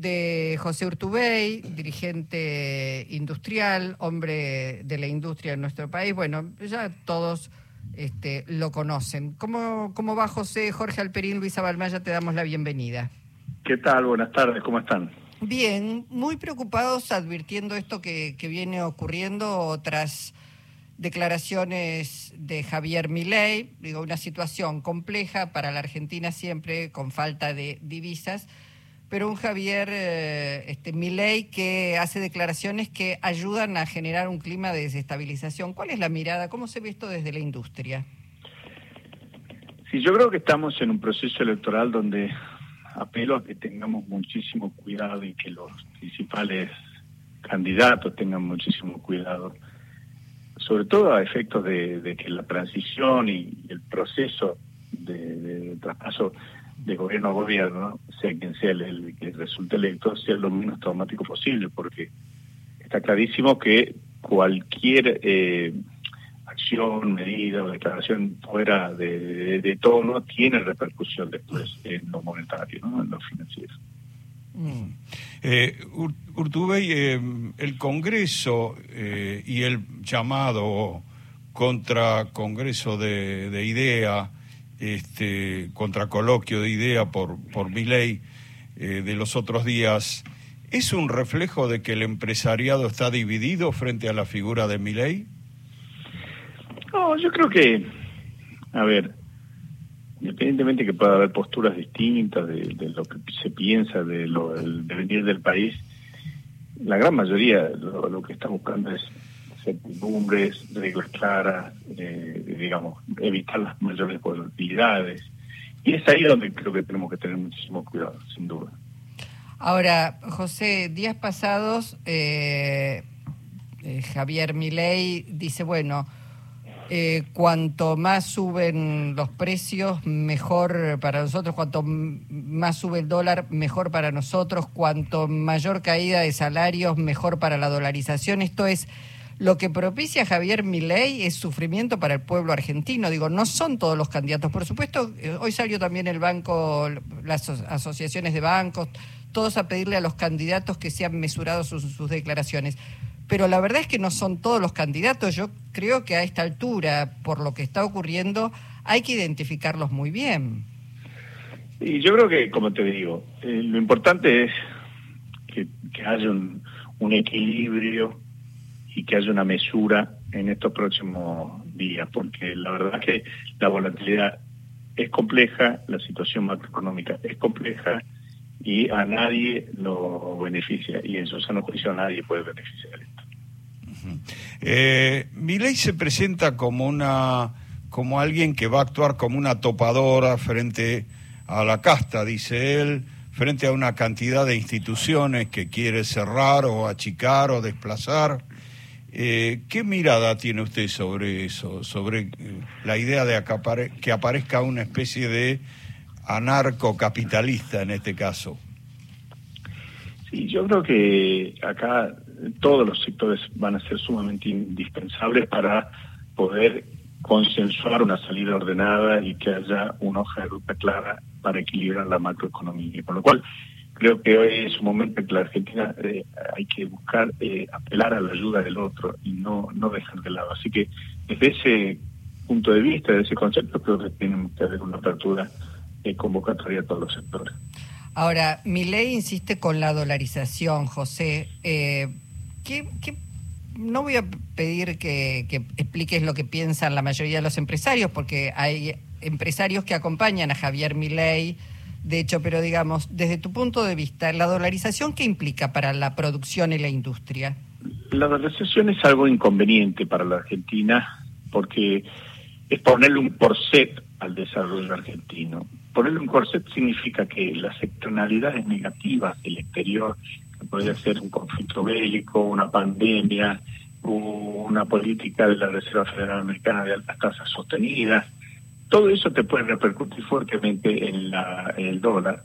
de José Urtubey, dirigente industrial, hombre de la industria en nuestro país. Bueno, ya todos este, lo conocen. ¿Cómo, ¿Cómo va José? Jorge Alperín, Luisa Balmaya, te damos la bienvenida. ¿Qué tal? Buenas tardes, ¿cómo están? Bien, muy preocupados advirtiendo esto que, que viene ocurriendo tras declaraciones de Javier Milei, digo, una situación compleja para la Argentina siempre, con falta de divisas, pero un Javier eh, este, Milei que hace declaraciones que ayudan a generar un clima de desestabilización. ¿Cuál es la mirada? ¿Cómo se ve esto desde la industria? Sí, yo creo que estamos en un proceso electoral donde apelo a que tengamos muchísimo cuidado y que los principales candidatos tengan muchísimo cuidado, sobre todo a efectos de, que la transición y el proceso de, traspaso de gobierno a gobierno, sea quien sea el, que resulte electo, sea lo menos traumático posible, porque está clarísimo que cualquier eh, acción, medida o declaración fuera de, de, tono tiene repercusión después en lo monetario, ¿no? en lo financiero. Mm. Eh, Urtubey, eh, el Congreso y el llamado contra Congreso de, de IDEA, este, contra coloquio de IDEA por, por mi ley eh, de los otros días, ¿es un reflejo de que el empresariado está dividido frente a la figura de mi ley? No, yo creo que, a ver, independientemente que pueda haber posturas distintas de, lo que se piensa de lo, del devenir del país, la gran mayoría lo, que está buscando es certidumbres, reglas claras, eh, digamos, evitar las mayores volatilidades. Y es ahí donde creo que tenemos que tener muchísimo cuidado, sin duda. Ahora, José, días pasados, eh, eh, Javier Milei dice, bueno, eh, cuanto más suben los precios, mejor para nosotros, cuanto más sube el dólar, mejor para nosotros, cuanto mayor caída de salarios, mejor para la dolarización. Esto es lo que propicia Javier Milei es sufrimiento para el pueblo argentino. Digo, no son todos los candidatos. Por supuesto, eh, hoy salió también el banco, las asociaciones de bancos, todos a pedirle a los candidatos que sean mesurados sus declaraciones pero la verdad es que no son todos los candidatos. Yo creo que a esta altura, por lo que está ocurriendo, hay que identificarlos muy bien. Y yo creo que, como te digo, eh, lo importante es que, haya un, equilibrio y que haya una mesura en estos próximos días, porque la verdad que la volatilidad es compleja, la situación macroeconómica es compleja y a nadie lo beneficia y en su sano juicio a nadie puede beneficiar esto. Ley se presenta como una como alguien que va a actuar como una topadora frente a la casta, dice él, frente a una cantidad de instituciones que quiere cerrar o achicar o desplazar. Eh, ¿Qué mirada tiene usted sobre eso, sobre eh, la idea de que aparezca una especie de anarcocapitalista en este caso? Sí, yo creo que acá todos los sectores van a ser sumamente indispensables para poder consensuar una salida ordenada y que haya una hoja de ruta clara para equilibrar la macroeconomía. Con lo cual, creo que hoy es un momento en que la Argentina eh, hay que buscar eh, apelar a la ayuda del otro y no, no dejar de lado. Así que desde ese punto de vista, desde ese concepto, creo que tiene que haber una apertura eh, convocatoria a todos los sectores. Ahora, mi ley insiste con la dolarización, José. Eh, no voy a pedir que, expliques lo que piensan la mayoría de los empresarios, porque hay empresarios que acompañan a Javier Milei, de hecho, pero digamos, desde tu punto de vista, ¿la dolarización qué implica para la producción y la industria? La dolarización es algo inconveniente para la Argentina porque es ponerle un corset al desarrollo argentino. Ponerle un corset significa que las externalidades negativas del exterior podría ser un conflicto bélico, una pandemia, una política de la Reserva Federal Americana de altas tasas sostenidas. Todo eso te puede repercutir fuertemente en, la, el dólar.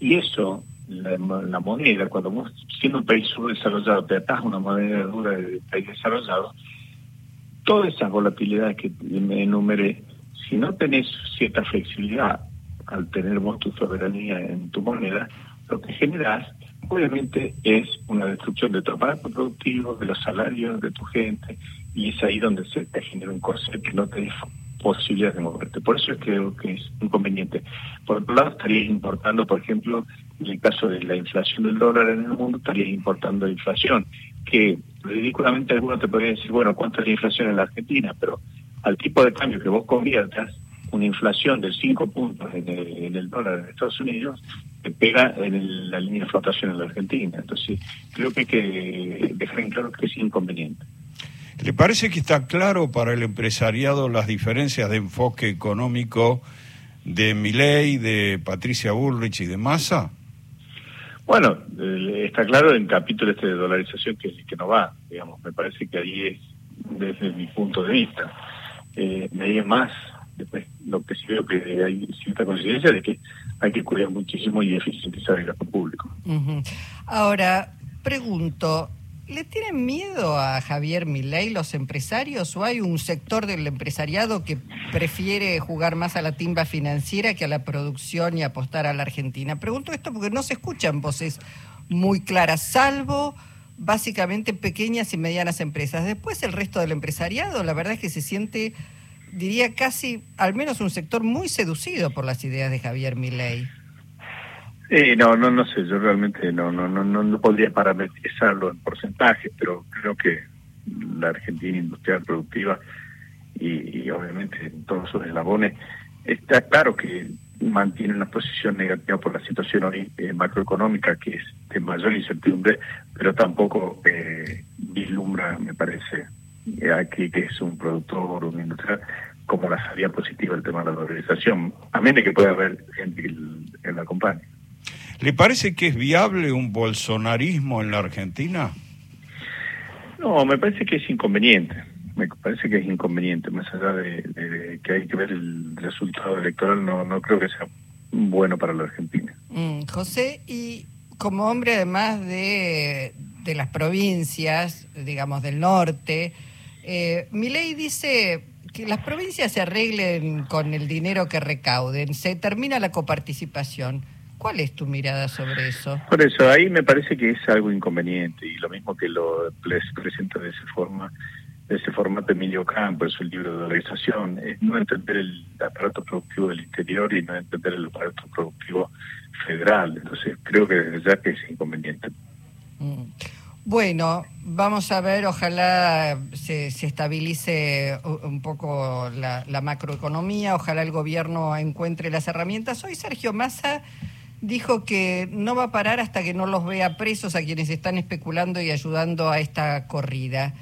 Y eso, la, moneda, cuando vos, siendo un país subdesarrollado, te atas una moneda dura de país desarrollado, todas esas volatilidades que me enumeré, si no tenés cierta flexibilidad al tener vos tu soberanía en tu moneda, lo que generas obviamente es una destrucción de tu aparato productivo, de los salarios de tu gente, y es ahí donde se te genera un corset que no te da posibilidad de moverte. Por eso es que que es inconveniente. Por otro lado, estarías importando, por ejemplo, en el caso de la inflación del dólar en el mundo, estarías importando inflación, que ridículamente algunos te podrían decir, bueno, ¿cuánto es la inflación en la Argentina? Pero al tipo de cambio que vos conviertas, una inflación de 5 puntos en el, dólar en Estados Unidos, te pega en la línea de flotación en la Argentina. Entonces, creo que hay que dejar en claro que es inconveniente. ¿Le parece que está claro para el empresariado las diferencias de enfoque económico de Milei, de Patricia Bullrich y de Massa? Bueno, eh, está claro en el capítulo este de dolarización que, que no va, digamos, me parece que ahí es desde mi punto de vista. Eh, me más Después, lo que sí veo que hay cierta coincidencia de que hay que cuidar muchísimo y eficientizar el gasto público. Ahora, pregunto, ¿le tienen miedo a Javier Milei los empresarios o hay un sector del empresariado que prefiere jugar más a la timba financiera que a la producción y apostar a la Argentina? Pregunto esto porque no se escuchan voces muy claras, salvo básicamente pequeñas y medianas empresas. Después el resto del empresariado, la verdad es que se siente diría casi, al menos un sector muy seducido por las ideas de Javier Milei. Sí, no, no, no sé, yo realmente no, no, no, no, podría parametrizarlo en porcentaje, pero creo que la Argentina industrial productiva y, obviamente en todos sus eslabones está claro que mantiene una posición negativa por la situación eh, macroeconómica que es de mayor incertidumbre, pero tampoco eh, vislumbra, me parece, aquí que es un productor, un industrial, como la salida positiva el tema de la valorización, a menos que pueda haber gente en la compañía. ¿Le parece que es viable un bolsonarismo en la Argentina? No, me parece que es inconveniente. Me parece que es inconveniente, más allá de, que hay que ver el resultado electoral, no, no creo que sea bueno para la Argentina. Mm, José, y como hombre además de, de las provincias, digamos, del norte, eh, mi ley dice que las provincias se arreglen con el dinero que recauden, se termina la coparticipación. ¿Cuál es tu mirada sobre eso? Por eso, ahí me parece que es algo inconveniente y lo mismo que lo presenta de esa forma, de ese formato Emilio Campos, el libro de organización, es no entender el aparato productivo del interior y no entender el aparato productivo federal. Entonces, creo que desde ya que es inconveniente. Mm. Bueno, vamos a ver, ojalá se, estabilice un poco la, macroeconomía, ojalá el gobierno encuentre las herramientas. Hoy Sergio Massa dijo que no va a parar hasta que no los vea presos a quienes están especulando y ayudando a esta corrida.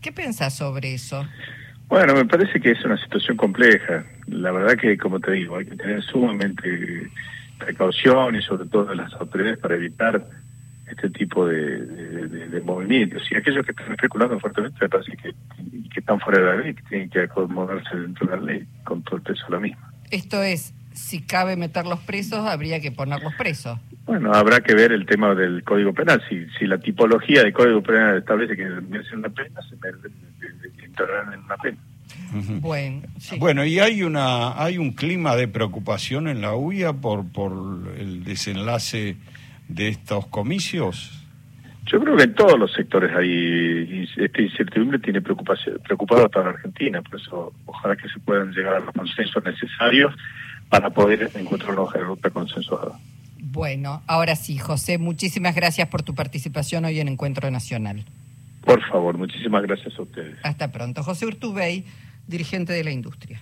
¿Qué pensás sobre eso? Bueno, me parece que es una situación compleja. La verdad que, como te digo, hay que tener sumamente precaución y sobre todo las autoridades para evitar este tipo de, movimientos. Y aquellos que están especulando fuertemente me parece que, que están fuera de la ley, que tienen que acomodarse dentro de la ley con todo el peso de la misma. Esto es, si cabe meterlos presos, habría que ponerlos presos. Bueno, habrá que ver el tema del Código Penal. Si, si la tipología del Código Penal establece que merecen una pena, se entrarán en una pena. Bueno, bueno, y hay una hay un clima de preocupación en la UIA por por el desenlace de estos comicios? Yo creo que en todos los sectores hay esta incertidumbre tiene preocupación, preocupado a toda la Argentina, por eso ojalá que se puedan llegar a los consensos necesarios para poder encontrar una hoja de ruta consensuada. Bueno, ahora sí, José, muchísimas gracias por tu participación hoy en Encuentro Nacional. Por favor, muchísimas gracias a ustedes. Hasta pronto. José Urtubey, dirigente de la industria.